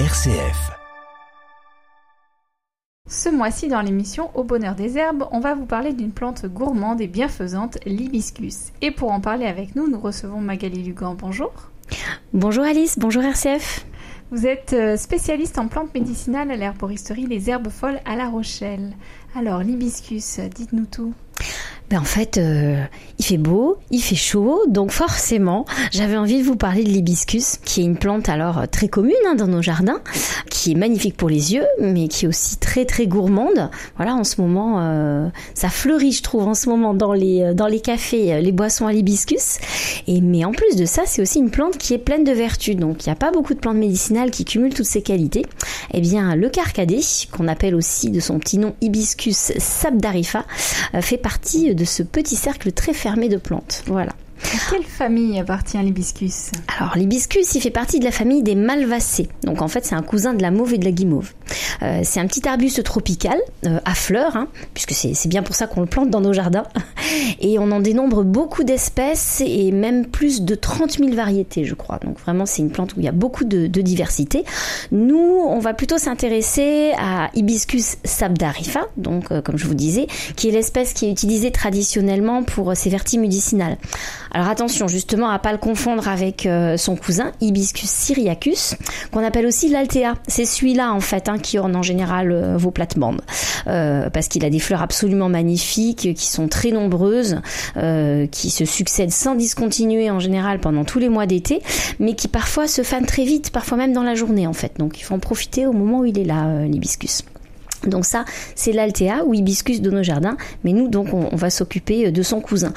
RCF. Ce mois-ci, dans l'émission Au bonheur des herbes, on va vous parler d'une plante gourmande et bienfaisante, l'hibiscus. Et pour en parler avec nous, nous recevons Magali Lugan. Bonjour. Bonjour Alice, bonjour RCF. Vous êtes euh, spécialiste en plantes médicinales à l'herboristerie Les Herbes Folles à La Rochelle. Alors, l'hibiscus, dites-nous tout. Ben en fait, euh, il fait beau, il fait chaud, donc forcément, j'avais envie de vous parler de l'hibiscus, qui est une plante alors euh, très commune hein, dans nos jardins, qui est magnifique pour les yeux, mais qui est aussi très très gourmande. Voilà, en ce moment, euh, ça fleurit, je trouve, en ce moment dans les dans les cafés, les boissons à l'hibiscus. Et mais en plus de ça, c'est aussi une plante qui est pleine de vertus. Donc il n'y a pas beaucoup de plantes médicinales qui cumulent toutes ces qualités. Eh bien, le carcadé, qu'on appelle aussi de son petit nom hibiscus sabdarifa, fait partie de ce petit cercle très fermé de plantes. Voilà. À quelle famille appartient l'hibiscus? Alors l'hibiscus, il fait partie de la famille des malvacées. Donc en fait, c'est un cousin de la mauve et de la guimauve. Euh, c'est un petit arbuste tropical euh, à fleurs, hein, puisque c'est bien pour ça qu'on le plante dans nos jardins. Et on en dénombre beaucoup d'espèces et même plus de 30 000 variétés, je crois. Donc vraiment, c'est une plante où il y a beaucoup de, diversité. Nous, on va plutôt s'intéresser à Hibiscus sabdarifa, donc euh, comme je vous disais, qui est l'espèce qui est utilisée traditionnellement pour ses vertus médicinales. Alors attention justement à pas le confondre avec euh, son cousin Hibiscus syriacus, qu'on appelle aussi l'altea. C'est celui-là en fait hein, qui orne en général euh, vos plates-bandes, euh, parce qu'il a des fleurs absolument magnifiques, qui sont très nombreuses, qui se succèdent sans discontinuer en général pendant tous les mois d'été, mais qui parfois se fanent très vite, parfois même dans la journée en fait. Donc il faut en profiter au moment où il est là, l'hibiscus. Donc ça, c'est l'altea ou hibiscus de nos jardins, mais nous donc on va s'occuper de son cousin.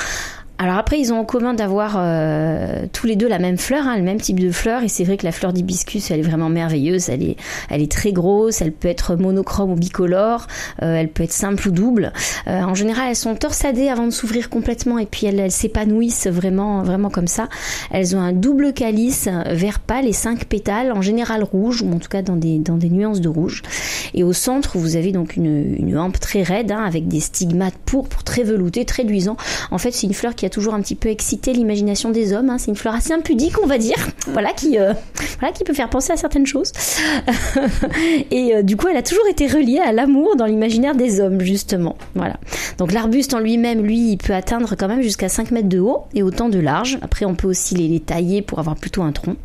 Alors après, ils ont en commun d'avoir euh, tous les deux la même fleur, hein, le même type de fleur. Et c'est vrai que la fleur d'hibiscus, elle est vraiment merveilleuse. Elle est, elle est très grosse. Elle peut être monochrome ou bicolore. Euh, elle peut être simple ou double. Euh, en général, elles sont torsadées avant de s'ouvrir complètement et puis elles, s'épanouissent vraiment, vraiment comme ça. Elles ont un double calice vert pâle et cinq pétales, en général rouge ou en tout cas dans des, dans des nuances de rouge. Et au centre, vous avez donc une, une hampe très raide hein, avec des stigmates pourpres très veloutés, très luisants. En fait, c'est une fleur qui a toujours un petit peu excité l'imagination des hommes. Hein. C'est une fleur assez impudique, on va dire. Voilà qui, euh, voilà qui peut faire penser à certaines choses. et euh, du coup, elle a toujours été reliée à l'amour dans l'imaginaire des hommes, justement. Voilà. Donc l'arbuste en lui-même, lui, il peut atteindre quand même jusqu'à 5 mètres de haut et autant de large. Après, on peut aussi les tailler pour avoir plutôt un tronc.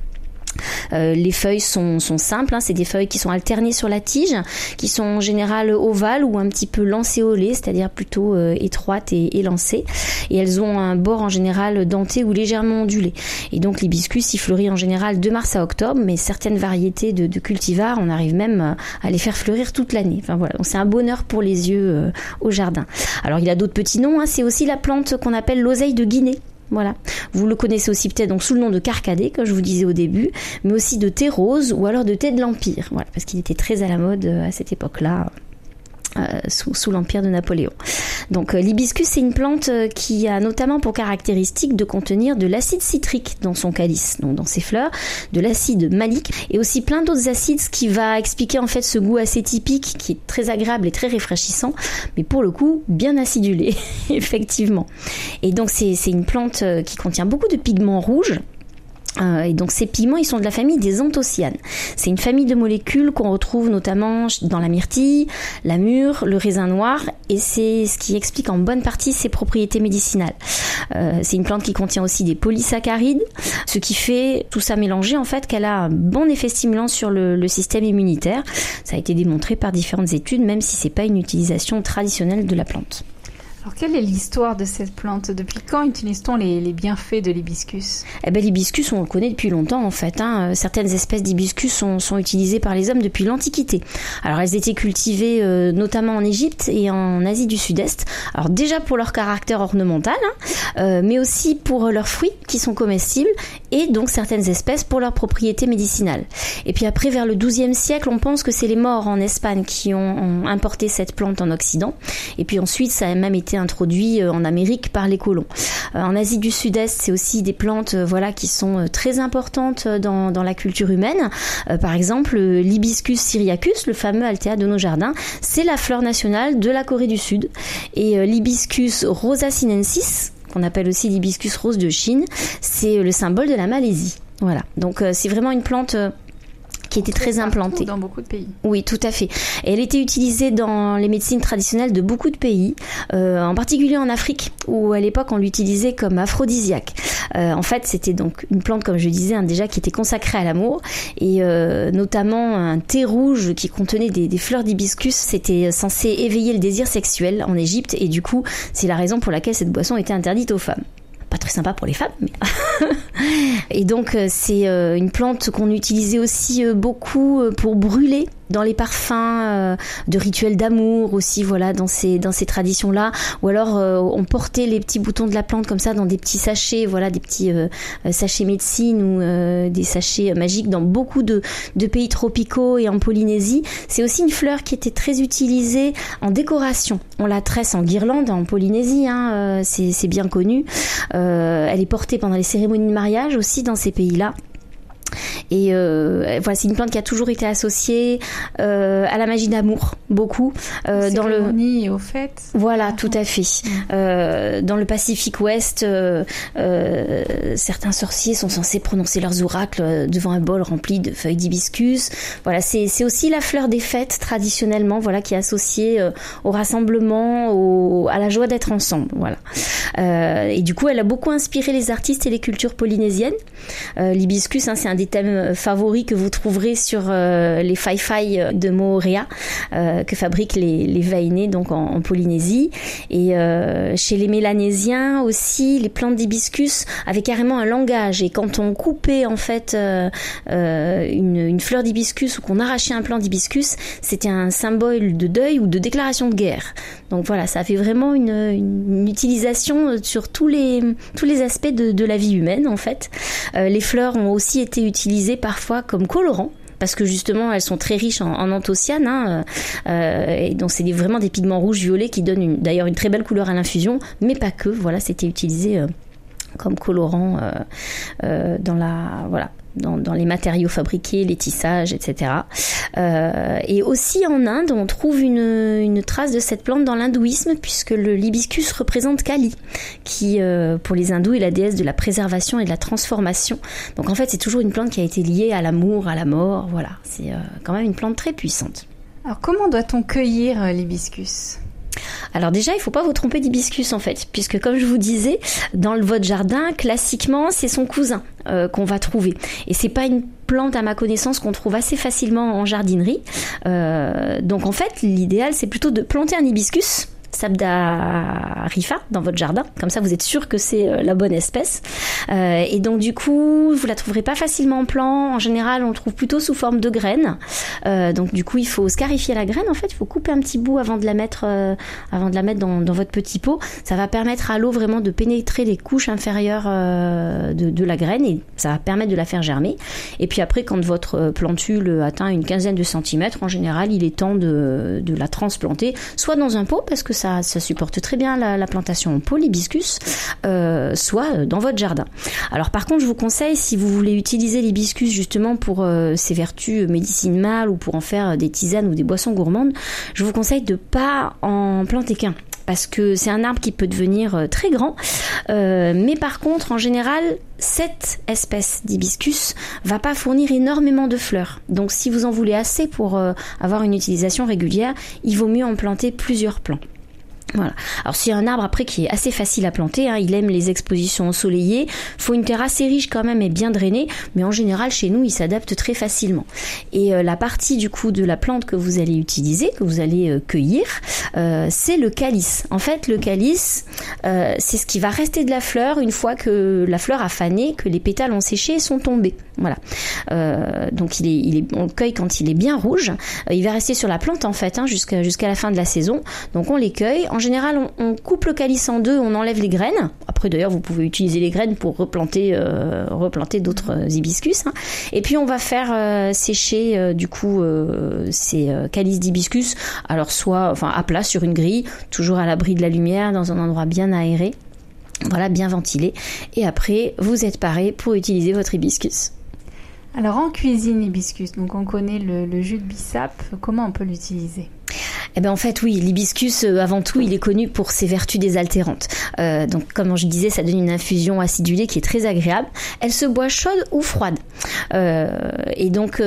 Euh, les feuilles sont, simples, hein. c'est des feuilles qui sont alternées sur la tige, qui sont en général ovales ou un petit peu lancéolées, c'est-à-dire plutôt euh, étroites et élancées. Et elles ont un bord en général denté ou légèrement ondulé. Et donc l'hibiscus, il fleurit en général de mars à octobre, mais certaines variétés de, cultivars, on arrive même à les faire fleurir toute l'année. Enfin voilà, c'est un bonheur pour les yeux euh, au jardin. Alors il a d'autres petits noms, hein. c'est aussi la plante qu'on appelle l'oseille de Guinée. Voilà. Vous le connaissez aussi peut-être donc sous le nom de carcadé, comme je vous disais au début, mais aussi de thé rose ou alors de thé de l'Empire. Parce qu'il était très à la mode euh, à cette époque-là. Euh, sous, l'empire de Napoléon. Donc euh, l'hibiscus c'est une plante euh, qui a notamment pour caractéristique de contenir de l'acide citrique dans son calice, donc dans ses fleurs, de l'acide malique et aussi plein d'autres acides, ce qui va expliquer en fait ce goût assez typique qui est très agréable et très rafraîchissant, mais pour le coup bien acidulé effectivement. Et donc c'est une plante qui contient beaucoup de pigments rouges euh, et donc ces pigments, ils sont de la famille des anthocyanes. C'est une famille de molécules qu'on retrouve notamment dans la myrtille, la mûre, le raisin noir, et c'est ce qui explique en bonne partie ses propriétés médicinales. Euh, c'est une plante qui contient aussi des polysaccharides, ce qui fait tout ça mélangé en fait qu'elle a un bon effet stimulant sur le, le, système immunitaire. Ça a été démontré par différentes études, même si c'est pas une utilisation traditionnelle de la plante. Alors, quelle est l'histoire de cette plante? Depuis quand utilise-t-on les, bienfaits de l'hibiscus? Eh ben, l'hibiscus, on le connaît depuis longtemps en fait. Hein. Euh, certaines espèces d'hibiscus sont, utilisées par les hommes depuis l'Antiquité. Alors, elles étaient cultivées euh, notamment en Égypte et en Asie du Sud-Est. Alors, déjà pour leur caractère ornemental, hein, euh, mais aussi pour leurs fruits qui sont comestibles et donc certaines espèces pour leurs propriétés médicinales. Et puis après, vers le XIIe siècle, on pense que c'est les morts en Espagne qui ont importé cette plante en Occident. Et puis ensuite, ça a même été introduit euh, en Amérique par les colons. Euh, en Asie du Sud-Est, c'est aussi des plantes euh, voilà qui sont très importantes dans, la culture humaine. par exemple, l'hibiscus syriacus, le fameux altea de nos jardins, c'est la fleur nationale de la Corée du Sud. Et l'hibiscus rosa sinensis, qu'on appelle aussi l'hibiscus rose de Chine, c'est le symbole de la Malaisie. Voilà. Donc c'est vraiment une plante qui était très implantée. Dans beaucoup de pays. Oui, tout à fait. elle était utilisée dans les médecines traditionnelles de beaucoup de pays, euh, en particulier en Afrique, où à l'époque on l'utilisait comme aphrodisiaque. Euh, en fait, c'était donc une plante, comme je disais, hein, déjà qui était consacrée à l'amour, et euh, notamment un thé rouge qui contenait des, des fleurs d'hibiscus. C'était censé éveiller le désir sexuel en Égypte, et du coup, c'est la raison pour laquelle cette boisson était interdite aux femmes pas très sympa pour les femmes. Mais et donc euh, c'est euh, une plante qu'on utilisait aussi euh, beaucoup pour brûler dans les parfums euh, de rituels d'amour aussi, voilà, dans ces dans ces traditions là. Ou alors euh, on portait les petits boutons de la plante comme ça dans des petits sachets, voilà, des petits euh, sachets médecine ou des sachets magiques dans beaucoup de, de pays tropicaux et en Polynésie. C'est aussi une fleur qui était très utilisée en décoration. On la tresse en guirlande en Polynésie, hein, c'est bien connu. elle est portée pendant les cérémonies de mariage aussi dans ces pays-là. Et euh, voilà, c'est une plante qui a toujours été associée euh, à la magie d'amour, beaucoup. Euh, dans le et au fait. Voilà, tout à fait. Mm. Euh, dans le Pacifique Ouest, euh, certains sorciers sont censés prononcer leurs oracles devant un bol rempli de feuilles d'hibiscus. Voilà, c'est aussi la fleur des fêtes traditionnellement, voilà, qui est associée au rassemblement, au, à la joie d'être ensemble. Voilà. et du coup, elle a beaucoup inspiré les artistes et les cultures polynésiennes. L'hibiscus, hein, c'est un thèmes favoris que vous trouverez sur euh, les fai-fai de Moorea euh, que fabriquent les, les Vainés donc en, Polynésie. Et euh, chez les Mélanésiens aussi, les plantes d'hibiscus avaient carrément un langage. Et quand on coupait en fait une, fleur d'hibiscus ou qu'on arrachait un plant d'hibiscus, c'était un symbole de deuil ou de déclaration de guerre. Donc voilà, ça fait vraiment une, utilisation sur tous les, aspects de, de la vie humaine en fait. les fleurs ont aussi été utilisées parfois comme colorants parce que justement elles sont très riches en, anthocyanes hein, euh, et donc c'est vraiment des pigments rouges violets qui donnent d'ailleurs une très belle couleur à l'infusion mais pas que. Voilà c'était utilisé euh, comme colorant euh, dans la voilà dans, les matériaux fabriqués, les tissages, etc. Euh, et aussi en Inde, on trouve une, trace de cette plante dans l'hindouisme, puisque le l'hibiscus représente Kali, qui euh, pour les hindous est la déesse de la préservation et de la transformation. Donc en fait, c'est toujours une plante qui a été liée à l'amour, à la mort. Voilà, c'est euh, quand même une plante très puissante. Alors comment doit-on cueillir l'hibiscus? Alors déjà, il faut pas vous tromper d'hibiscus en fait, puisque comme je vous disais, dans votre jardin, classiquement, c'est son cousin euh, qu'on va trouver. Et c'est pas une plante à ma connaissance qu'on trouve assez facilement en jardinerie. Euh, donc en fait, l'idéal c'est plutôt de planter un hibiscus Sabda rifa dans votre jardin. Comme ça, vous êtes sûr que c'est euh, la bonne espèce. Euh, et donc, du coup, vous la trouverez pas facilement en plant. En général, on trouve plutôt sous forme de graines. Euh, donc, du coup, il faut scarifier la graine. En fait, il faut couper un petit bout avant de la mettre, avant de la mettre dans, votre petit pot. Ça va permettre à l'eau vraiment de pénétrer les couches inférieures de, la graine et ça va permettre de la faire germer. Et puis après, quand votre plantule atteint une quinzaine de centimètres, en général, il est temps de, de la transplanter, soit dans un pot parce que ça, supporte très bien la, plantation en polybiscus, euh, soit dans votre jardin. Alors par contre, je vous conseille, si vous voulez utiliser l'hibiscus justement pour euh, ses vertus médecine mâle ou pour en faire des tisanes ou des boissons gourmandes, je vous conseille de pas en planter qu'un parce que c'est un arbre qui peut devenir euh, très grand. mais par contre, en général, cette espèce d'hibiscus va pas fournir énormément de fleurs. Donc si vous en voulez assez pour avoir une utilisation régulière, il vaut mieux en planter plusieurs plants. Voilà. Alors c'est un arbre après qui est assez facile à planter, hein. il aime les expositions ensoleillées, faut une terre assez riche quand même et bien drainée, mais en général chez nous il s'adapte très facilement. Et euh, la partie du coup de la plante que vous allez utiliser, que vous allez euh, cueillir, euh, c'est le calice. En fait le calice, c'est ce qui va rester de la fleur une fois que la fleur a fané, que les pétales ont séché et sont tombés. Voilà. donc il est, il est, on le cueille quand il est bien rouge. il va rester sur la plante en fait hein, jusqu'à la fin de la saison. Donc on les cueille. Général, on, coupe le calice en deux, on enlève les graines. Après, d'ailleurs, vous pouvez utiliser les graines pour replanter, euh, replanter d'autres euh, hibiscus. Hein. Et puis, on va faire euh, sécher du coup ces calices d'hibiscus. Alors, soit, enfin, à plat sur une grille, toujours à l'abri de la lumière, dans un endroit bien aéré. Voilà, bien ventilé. Et après, vous êtes paré pour utiliser votre hibiscus. Alors en cuisine, l'hibiscus, donc on connaît le, le jus de bissap, comment on peut l'utiliser? Eh ben en fait oui, l'hibiscus euh, avant tout il est connu pour ses vertus désaltérantes. Euh, donc comme je disais, ça donne une infusion acidulée qui est très agréable. Elle se boit chaude ou froide. Euh, et donc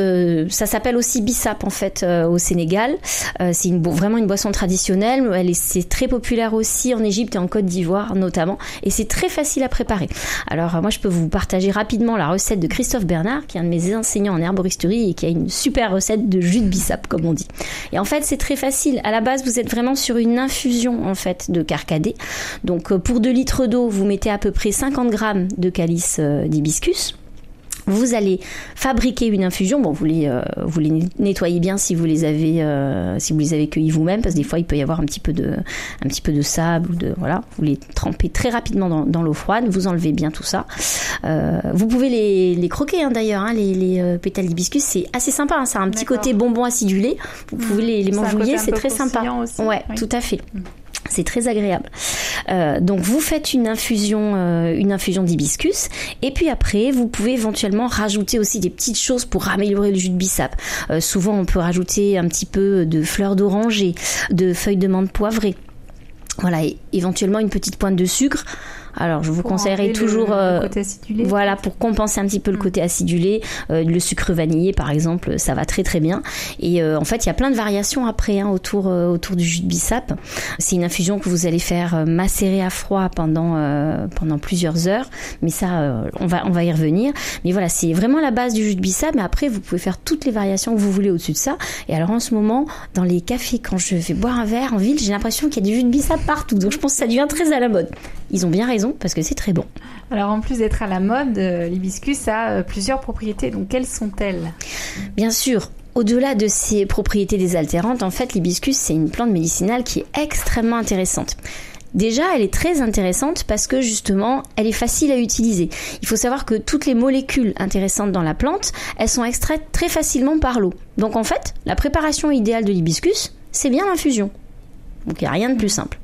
ça s'appelle aussi bissap en fait au Sénégal. C'est vraiment une boisson traditionnelle. Elle est, c'est très populaire aussi en Égypte et en Côte d'Ivoire notamment. Et c'est très facile à préparer. Alors moi je peux vous partager rapidement la recette de Christophe Bernard, qui est un de mes enseignants en herboristerie et qui a une super recette de jus de bissap comme on dit. Et en fait c'est très facile. À la base vous êtes vraiment sur une infusion en fait de carcadé. Donc euh, pour 2 litres d'eau vous mettez à peu près 50 grammes de calice euh, d'hibiscus. Vous allez fabriquer une infusion. Bon, vous les, euh, vous les nettoyez bien si vous les avez, euh, si vous les avez cueillis vous-même, parce que des fois il peut y avoir un petit peu de, un petit peu de sable ou de, voilà. Vous les trempez très rapidement dans, dans l'eau froide. Vous enlevez bien tout ça. Euh, vous pouvez les, les croquer hein, d'ailleurs. Hein, les, les pétales d'hibiscus, c'est assez sympa. Hein, ça a un petit côté bonbon acidulé. Vous pouvez les, les manjouiller, c'est très sympa. aussi. Ouais, Oui. tout à fait. C'est très agréable. Euh, donc vous faites une infusion, euh, une infusion d'hibiscus, et puis après vous pouvez éventuellement rajouter aussi des petites choses pour améliorer le jus de bissap. Euh, souvent on peut rajouter un petit peu de fleurs d'oranger, de feuilles de menthe poivrée. Voilà, et éventuellement une petite pointe de sucre. Alors je vous Pour conseillerais le- toujours le euh, côté acidulé. voilà, pour compenser un petit peu le Mm. côté acidulé, euh, le sucre vanillé par exemple, ça va très très bien. Et euh, en fait, il y a plein de variations après hein, autour autour du jus de bissap. C'est une infusion que vous allez faire macérer à froid pendant pendant plusieurs heures, mais ça, on va on va y revenir. Mais voilà, c'est vraiment la base du jus de bissap. Mais après, vous pouvez faire toutes les variations que vous voulez au-dessus de ça. Et alors en ce moment, dans les cafés, quand je vais boire un verre en ville, j'ai l'impression qu'il y a du jus de bissap partout. Donc je pense que ça devient très à la mode. Ils ont bien raison parce que c'est très bon. Alors en plus d'être à la mode, euh, l'hibiscus a euh, plusieurs propriétés. Donc quelles sont-elles? Bien sûr, au-delà de ses propriétés désaltérantes, en fait, l'hibiscus, c'est une plante médicinale qui est extrêmement intéressante. Déjà, elle est très intéressante parce que justement, elle est facile à utiliser. Il faut savoir que toutes les molécules intéressantes dans la plante, elles sont extraites très facilement par l'eau. Donc en fait, la préparation idéale de l'hibiscus, c'est bien l'infusion. Donc il n'y a rien de plus simple.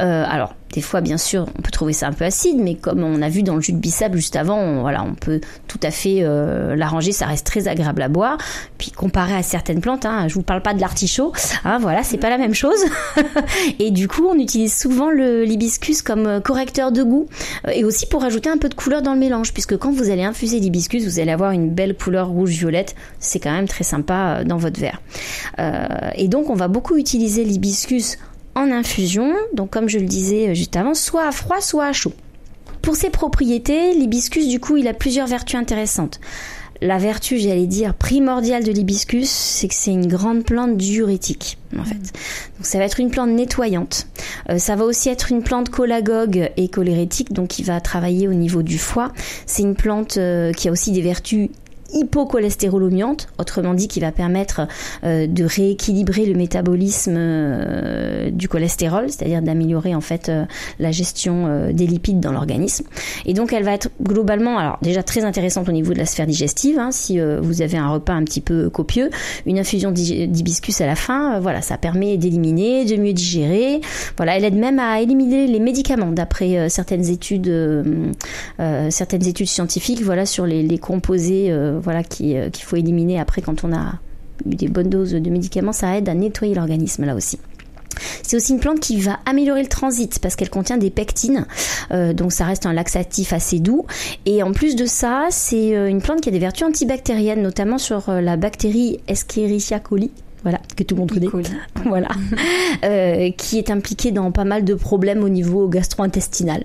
Euh, alors, des fois, bien sûr, on peut trouver ça un peu acide, mais comme on a vu dans le jus de bissap juste avant, on, voilà, on peut tout à fait euh, l'arranger, ça reste très agréable à boire. Puis comparé à certaines plantes, hein, je vous parle pas de l'artichaut, hein, voilà, c'est pas la même chose. et du coup, on utilise souvent le l'hibiscus comme euh, correcteur de goût et aussi pour ajouter un peu de couleur dans le mélange, puisque quand vous allez infuser l'hibiscus, vous allez avoir une belle couleur rouge-violette. C'est quand même très sympa dans votre verre. Euh, et donc, on va beaucoup utiliser l'hibiscus en infusion, donc comme je le disais juste avant, soit à froid, soit à chaud. Pour ses propriétés, l'hibiscus, du coup, il a plusieurs vertus intéressantes. La vertu, j'allais dire, primordiale de l'hibiscus, c'est que c'est une grande plante diurétique, en fait. Donc ça va être une plante nettoyante. Euh, ça va aussi être une plante cholagogue et cholérétique, donc qui va travailler au niveau du foie. C'est une plante euh, qui a aussi des vertus hypocholestérolomiante, autrement dit qui va permettre euh, de rééquilibrer le métabolisme euh, du cholestérol, c'est-à-dire d'améliorer en fait euh, la gestion des lipides dans l'organisme. Et donc elle va être globalement, alors déjà très intéressante au niveau de la sphère digestive, hein, si vous avez un repas un petit peu copieux, une infusion d'hi- d'hibiscus à la fin, voilà, ça permet d'éliminer, de mieux digérer. Voilà, elle aide même à éliminer les médicaments d'après certaines études, certaines études scientifiques, voilà, sur les, composés, voilà, euh, qu'il faut éliminer après quand on a eu des bonnes doses de médicaments, ça aide à nettoyer l'organisme là aussi. C'est aussi une plante qui va améliorer le transit parce qu'elle contient des pectines, euh, donc ça reste un laxatif assez doux. Et en plus de ça, c'est euh, une plante qui a des vertus antibactériennes, notamment sur la bactérie Escherichia coli. Voilà, que tout le monde connaît. Voilà. Euh, qui est impliquée dans pas mal de problèmes au niveau gastro-intestinal.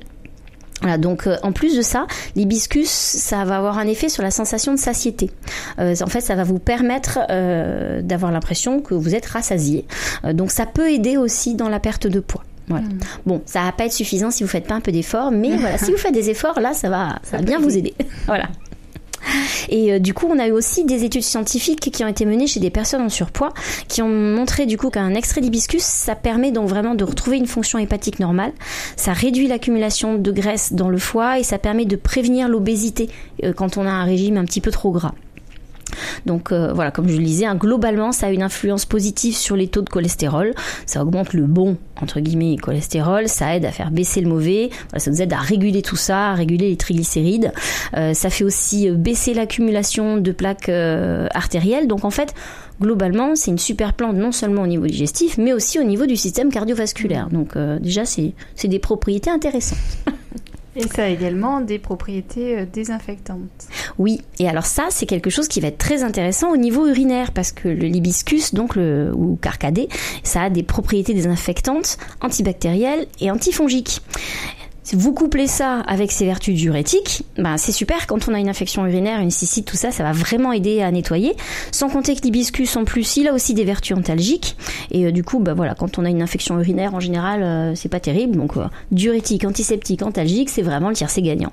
Voilà, donc euh, en plus de ça, l'hibiscus, ça va avoir un effet sur la sensation de satiété. Euh, en fait, ça va vous permettre euh, d'avoir l'impression que vous êtes rassasié. Euh, donc ça peut aider aussi dans la perte de poids. Voilà. Mm. Bon, ça va pas être suffisant si vous faites pas un peu d'efforts, mais voilà, si vous faites des efforts, là, ça va, ça va bien vous aider. Voilà. Et euh, du coup, on a eu aussi des études scientifiques qui ont été menées chez des personnes en surpoids, qui ont montré du coup qu'un extrait d'hibiscus, ça permet donc vraiment de retrouver une fonction hépatique normale, ça réduit l'accumulation de graisse dans le foie et ça permet de prévenir l'obésité euh, quand on a un régime un petit peu trop gras. Donc voilà, comme je le disais, hein, globalement, ça a une influence positive sur les taux de cholestérol. Ça augmente le bon entre guillemets cholestérol, ça aide à faire baisser le mauvais, ça nous aide à réguler tout ça, à réguler les triglycérides. ça fait aussi baisser l'accumulation de plaques artérielles. Donc en fait, globalement, c'est une super plante non seulement au niveau digestif, mais aussi au niveau du système cardiovasculaire. Donc euh, déjà, c'est des propriétés intéressantes. Et ça a également des propriétés euh, désinfectantes. Oui, et alors ça, c'est quelque chose qui va être très intéressant au niveau urinaire, parce que le libiscus, donc le, ou carcadé, ça a des propriétés désinfectantes, antibactérielles et antifongiques. Si vous couplez ça avec ses vertus diurétiques, ben c'est super. Quand on a une infection urinaire, une cystite, tout ça, ça va vraiment aider à nettoyer. Sans compter que l'hibiscus, en plus, il a aussi des vertus antalgiques. Et euh, du coup, ben voilà, quand on a une infection urinaire, en général, euh, c'est pas terrible. Donc, euh, diurétique, antiseptique, antalgique, c'est vraiment le tiercé gagnant.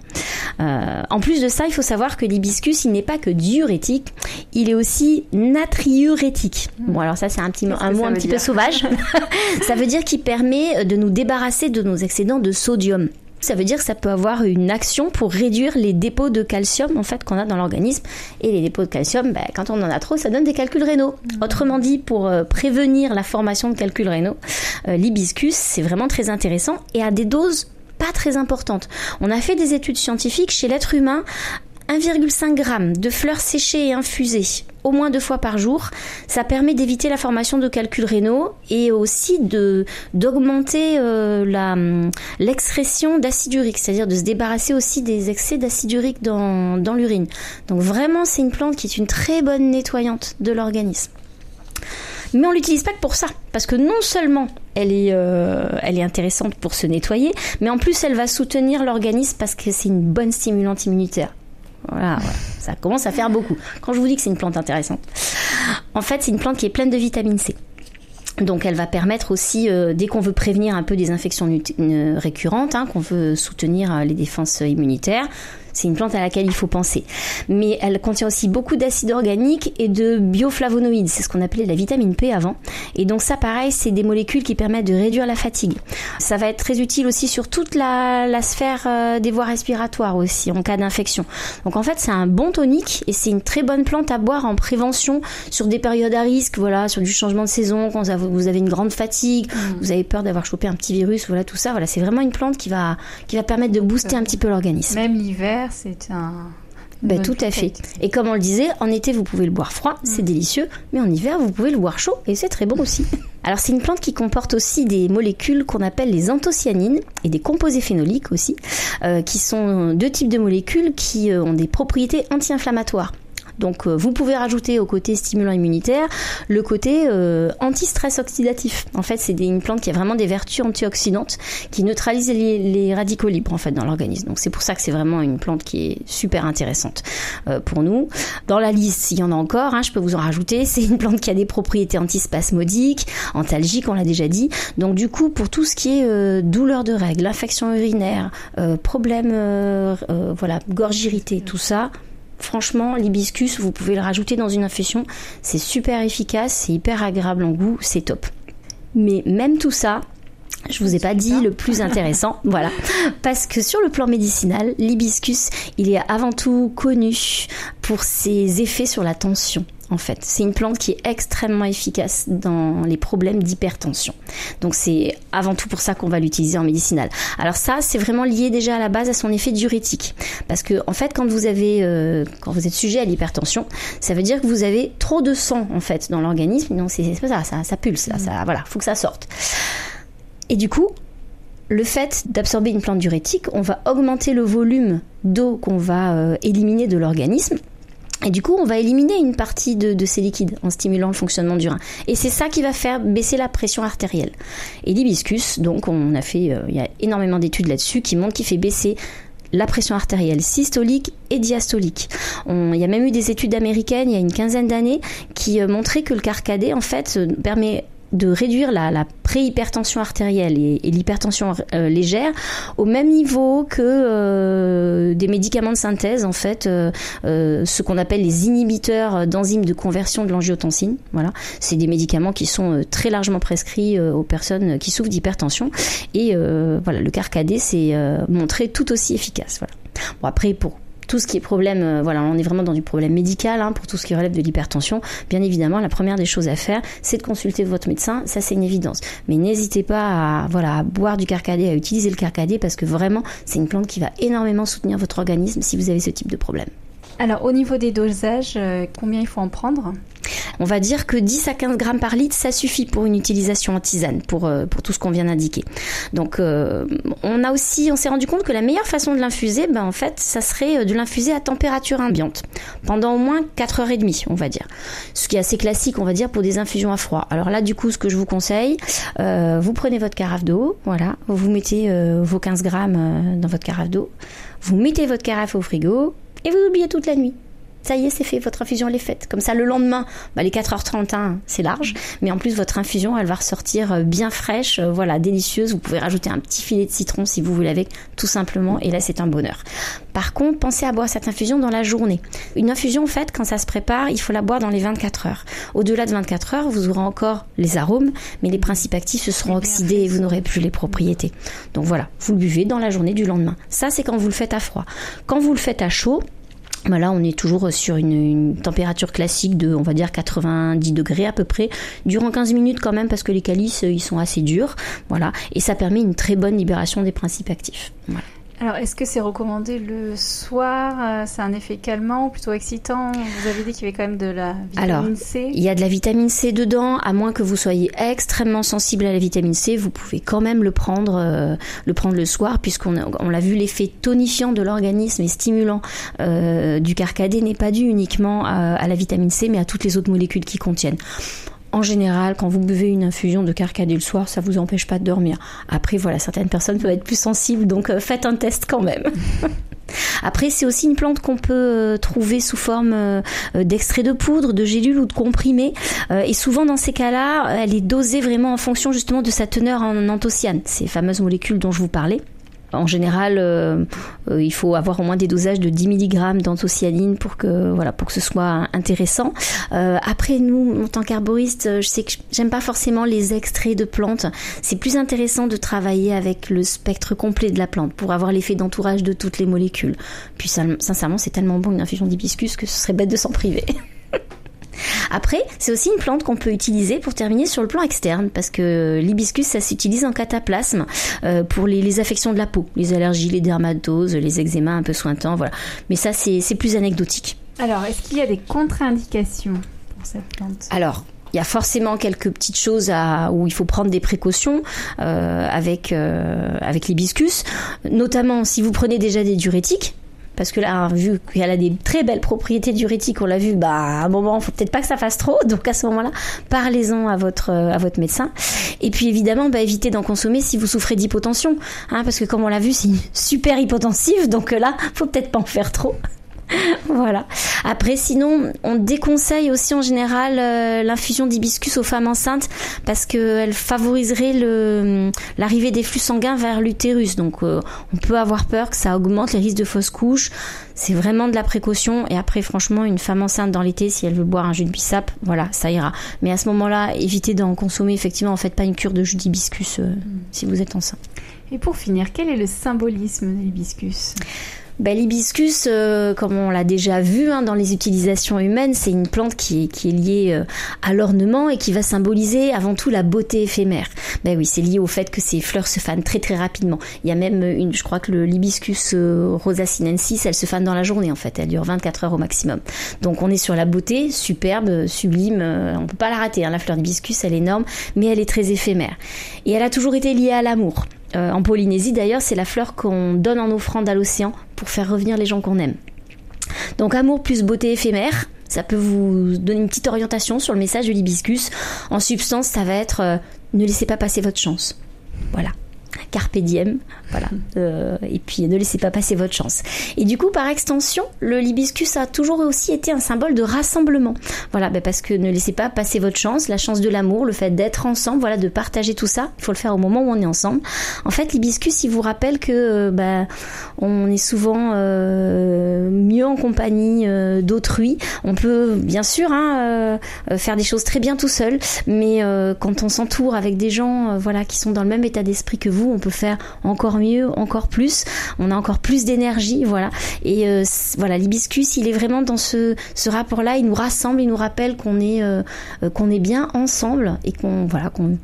en plus de ça, il faut savoir que l'hibiscus, il n'est pas que diurétique, il est aussi natriurétique. Bon, alors ça, c'est un petit un mot un petit peu sauvage. ça veut dire qu'il permet de nous débarrasser de nos excédents de sodium. Ça veut dire que ça peut avoir une action pour réduire les dépôts de calcium en fait qu'on a dans l'organisme. Et les dépôts de calcium, ben, quand on en a trop, ça donne des calculs rénaux. Mmh. Autrement dit, pour euh, prévenir la formation de calculs rénaux, euh, l'hibiscus, c'est vraiment très intéressant et à des doses pas très importantes. On a fait des études scientifiques chez l'être humain 1,5 g de fleurs séchées et infusées au moins deux fois par jour. Ça permet d'éviter la formation de calculs rénaux et aussi d'augmenter euh, la l'excrétion d'acide urique, c'est-à-dire de se débarrasser aussi des excès d'acide urique dans, l'urine. Donc vraiment, c'est une plante qui est une très bonne nettoyante de l'organisme. Mais on l'utilise pas que pour ça, parce que non seulement elle est, euh, elle est intéressante pour se nettoyer, mais en plus elle va soutenir l'organisme parce que c'est une bonne stimulante immunitaire. Voilà, ça commence à faire beaucoup. Quand je vous dis que c'est une plante intéressante, en fait, c'est une plante qui est pleine de vitamine C. Donc elle va permettre aussi, euh, dès qu'on veut prévenir un peu des infections euh, récurrentes, hein, qu'on veut soutenir euh, les défenses immunitaires, c'est une plante à laquelle il faut penser. Mais elle contient aussi beaucoup d'acides organiques et de bioflavonoïdes. C'est ce qu'on appelait la vitamine P avant. Et donc ça, pareil, c'est des molécules qui permettent de réduire la fatigue. Ça va être très utile aussi sur toute la, sphère euh, des voies respiratoires aussi, en cas d'infection. Donc en fait, c'est un bon tonique et c'est une très bonne plante à boire en prévention sur des périodes à risque, voilà, sur du changement de saison, quand vous avez une grande fatigue, mmh. vous avez peur d'avoir chopé un petit virus, voilà, tout ça. Voilà, c'est vraiment une plante qui va, qui va permettre de booster un petit peu l'organisme. Même l'hiver c'est un. Ben, tout à fait. Et comme on le disait, en été, vous pouvez le boire froid, c'est mm. délicieux, mais en hiver, vous pouvez le boire chaud et c'est très bon aussi. Alors, c'est une plante qui comporte aussi des molécules qu'on appelle les anthocyanines et des composés phénoliques aussi, euh, qui sont deux types de molécules qui euh, ont des propriétés anti-inflammatoires. Donc euh, vous pouvez rajouter au côté stimulant immunitaire le côté euh, anti-stress oxydatif. En fait, c'est une plante qui a vraiment des vertus antioxydantes qui neutralisent les, radicaux libres en fait dans l'organisme. Donc c'est pour ça que c'est vraiment une plante qui est super intéressante euh, pour nous. Dans la liste, il y en a encore, hein, je peux vous en rajouter. C'est une plante qui a des propriétés antispasmodiques, antalgiques, on l'a déjà dit. Donc du coup, pour tout ce qui est douleur de règles, infection urinaire, problème, voilà, gorge irritée, tout ça, Franchement, l'hibiscus, vous pouvez le rajouter dans une infusion. C'est super efficace, c'est hyper agréable en goût, c'est top. Mais même tout ça, je vous ai pas dit le plus intéressant, voilà, parce que sur le plan médicinal, l'hibiscus, il est avant tout connu pour ses effets sur la tension en fait. C'est une plante qui est extrêmement efficace dans les problèmes d'hypertension. Donc c'est avant tout pour ça qu'on va l'utiliser en médicinal. Alors ça, c'est vraiment lié déjà à la base à son effet diurétique. Parce que en fait, quand vous avez, euh, quand vous êtes sujet à l'hypertension, ça veut dire que vous avez trop de sang en fait dans l'organisme. Donc c'est pas ça, ça, ça pulse là, ça, voilà, faut que ça sorte. Et du coup, le fait d'absorber une plante diurétique, on va augmenter le volume d'eau qu'on va euh, éliminer de l'organisme et du coup, on va éliminer une partie de, ces liquides en stimulant le fonctionnement du rein. Et c'est ça qui va faire baisser la pression artérielle. Et l'hibiscus, donc, on a fait, euh, il y a énormément d'études là-dessus qui montrent qu'il fait baisser la pression artérielle systolique et diastolique. il y a même eu des études américaines il y a une quinzaine d'années qui euh, montraient que le carcadé en fait euh, permet de réduire la, préhypertension artérielle et, l'hypertension euh, légère au même niveau que euh, des médicaments de synthèse, en fait, euh, ce qu'on appelle les inhibiteurs d'enzymes de conversion de l'angiotensine. Voilà, c'est des médicaments qui sont très largement prescrits aux personnes qui souffrent d'hypertension. Et voilà, le carcadé s'est montré tout aussi efficace. Voilà. Bon après pour tout ce qui est problème, voilà, on est vraiment dans du problème médical, hein, pour tout ce qui relève de l'hypertension. Bien évidemment, la première des choses à faire, c'est de consulter votre médecin. Ça, c'est une évidence. Mais n'hésitez pas à boire du carcadé, à utiliser le carcadé, parce que vraiment, c'est une plante qui va énormément soutenir votre organisme si vous avez ce type de problème. Alors, au niveau des dosages, euh, combien il faut en prendre? On va dire que 10 à 15 grammes par litre, ça suffit pour une utilisation en tisane, pour, euh, pour tout ce qu'on vient d'indiquer. Donc, euh, on a aussi, on s'est rendu compte que la meilleure façon de l'infuser, ben, en fait, ça serait de l'infuser à température ambiante, pendant au moins 4 heures et demie, on va dire. Ce qui est assez classique, on va dire, pour des infusions à froid. Alors là, du coup, ce que je vous conseille, vous prenez votre carafe d'eau, voilà, vous mettez vos 15 grammes dans votre carafe d'eau, vous mettez votre carafe au frigo, et vous oubliez toute la nuit. Ça y est, c'est fait, votre infusion elle est faite. Comme ça, le lendemain, bah, les 4h31, c'est large, mais en plus, votre infusion, elle va ressortir euh, bien fraîche, euh, voilà, délicieuse. Vous pouvez rajouter un petit filet de citron si vous voulez avec, tout simplement, et là, c'est un bonheur. Par contre, pensez à boire cette infusion dans la journée. Une infusion, en fait, quand ça se prépare, il faut la boire dans les 24 heures. Au-delà de 24 heures, vous aurez encore les arômes, mais les principes actifs se seront oxydés et vous n'aurez plus les propriétés. Donc voilà, vous le buvez dans la journée du lendemain. Ça, c'est quand vous le faites à froid. Quand vous le faites à chaud, voilà, on est toujours sur une, température classique de, on va dire, 90 degrés à peu près, durant 15 minutes quand même parce que les calices, ils sont assez durs. Voilà, et ça permet une très bonne libération des principes actifs. Alors, est-ce que c'est recommandé le soir euh, C'est un effet calmant ou plutôt excitant? Vous avez dit qu'il y avait quand même de la vitamine C. Il y a de la vitamine C dedans, à moins que vous soyez extrêmement sensible à la vitamine C, vous pouvez quand même le prendre, euh, le prendre le soir, puisqu'on on l'a vu, l'effet tonifiant de l'organisme et stimulant euh, du carcadé n'est pas dû uniquement à la vitamine C, mais à toutes les autres molécules qui contiennent en général, quand vous buvez une infusion de carcadé le soir, ça vous empêche pas de dormir. Après, voilà, certaines personnes peuvent être plus sensibles, donc euh, faites un test quand même. Après, c'est aussi une plante qu'on peut euh, trouver sous forme euh, d'extrait de poudre, de gélule ou de comprimé. et souvent, dans ces cas-là, elle est dosée vraiment en fonction justement de sa teneur en anthocyanes, ces fameuses molécules dont je vous parlais. En général, euh, euh, il faut avoir au moins des dosages de 10 mg d'anthocyanine pour que voilà pour que ce soit intéressant. Euh, après, nous, en tant qu'arboriste, je sais que j'aime pas forcément les extraits de plantes. C'est plus intéressant de travailler avec le spectre complet de la plante pour avoir l'effet d'entourage de toutes les molécules. Puis sincèrement, c'est tellement bon une infusion d'hibiscus que ce serait bête de s'en priver. Après, c'est aussi une plante qu'on peut utiliser pour terminer sur le plan externe, parce que l'hibiscus, ça s'utilise en cataplasme euh, pour les, affections de la peau, les allergies, les dermatoses, les eczémas un peu sointants, voilà. Mais ça, c'est plus anecdotique. Alors, est-ce qu'il y a des contre-indications pour cette plante? Alors, il y a forcément quelques petites choses à, où il faut prendre des précautions euh, avec euh, avec l'hibiscus, notamment si vous prenez déjà des diurétiques, parce que là, vu qu'elle a des très belles propriétés diurétiques, on l'a vu, bah, à un moment, faut peut-être pas que ça fasse trop. Donc, à ce moment-là, parlez-en à votre, à votre médecin. Et puis, évidemment, bah, évitez d'en consommer si vous souffrez d'hypotension. Hein, parce que comme on l'a vu, c'est super hypotensive. Donc là, faut peut-être pas en faire trop. voilà. Après, sinon, on déconseille aussi en général euh, l'infusion d'hibiscus aux femmes enceintes parce qu'elle favoriserait le, l'arrivée des flux sanguins vers l'utérus. Donc, euh, on peut avoir peur que ça augmente les risques de fausses couches. C'est vraiment de la précaution. Et après, franchement, une femme enceinte dans l'été, si elle veut boire un jus de bissap, voilà, ça ira. Mais à ce moment-là, évitez d'en consommer. Effectivement, en faites pas une cure de jus d'hibiscus euh, si vous êtes enceinte. Et pour finir, quel est le symbolisme de l'hibiscus? Bah, L'hibiscus, euh, comme on l'a déjà vu hein, dans les utilisations humaines, c'est une plante qui est, liée euh, à l'ornement et qui va symboliser avant tout la beauté éphémère. Ben oui, c'est lié au fait que ces fleurs se fanent très très rapidement. Il y a même une, je crois que l'hibiscus euh, rosa sinensis, elle se fane dans la journée en fait, elle dure 24 heures au maximum. Donc on est sur la beauté, superbe, sublime, on peut pas la rater. Hein. La fleur d'hibiscus, elle est énorme, mais elle est très éphémère. Et elle a toujours été liée à l'amour. Euh, en Polynésie d'ailleurs, c'est la fleur qu'on donne en offrande à l'océan pour faire revenir les gens qu'on aime. Donc amour plus beauté éphémère, ça peut vous donner une petite orientation sur le message de l'hibiscus. En substance, ça va être euh, ne laissez pas passer votre chance. Voilà carpe diem, voilà. Euh, et puis ne laissez pas passer votre chance. Et du coup, par extension, le libiscus a toujours aussi été un symbole de rassemblement. Voilà, ben parce que ne laissez pas passer votre chance, la chance de l'amour, le fait d'être ensemble, voilà, de partager tout ça. Il faut le faire au moment où on est ensemble. En fait, l'hibiscus, il vous rappelle que ben, on est souvent euh, mieux en compagnie euh, d'autrui. On peut bien sûr hein, faire des choses très bien tout seul, mais quand on s'entoure avec des gens, voilà, qui sont dans le même état d'esprit que vous, on peut faire encore mieux, encore plus. On a encore plus d'énergie, voilà. Et euh, voilà, l'hibiscus, il est vraiment dans ce, rapport-là. Il nous rassemble, il nous rappelle qu'on est euh, qu'on est bien ensemble et qu'on voilà qu'on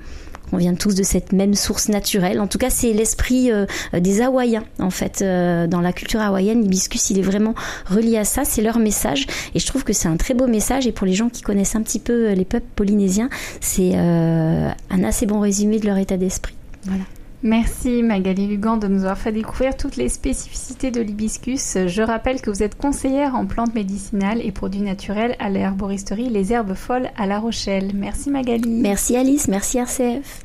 on vient tous de cette même source naturelle. En tout cas, c'est l'esprit euh, des Hawaïens, en fait. Euh, dans la culture hawaïenne, l'hibiscus, il est vraiment relié à ça. C'est leur message. Et je trouve que c'est un très beau message. Et pour les gens qui connaissent un petit peu euh, les peuples polynésiens, c'est un assez bon résumé de leur état d'esprit. Voilà. Merci Magali Lugan de nous avoir fait découvrir toutes les spécificités de l'hibiscus. Je rappelle que vous êtes conseillère en plantes médicinales et produits naturels à l'herboristerie Les Herbes Folles à La Rochelle. Merci Magali. Merci Alice, merci RCF.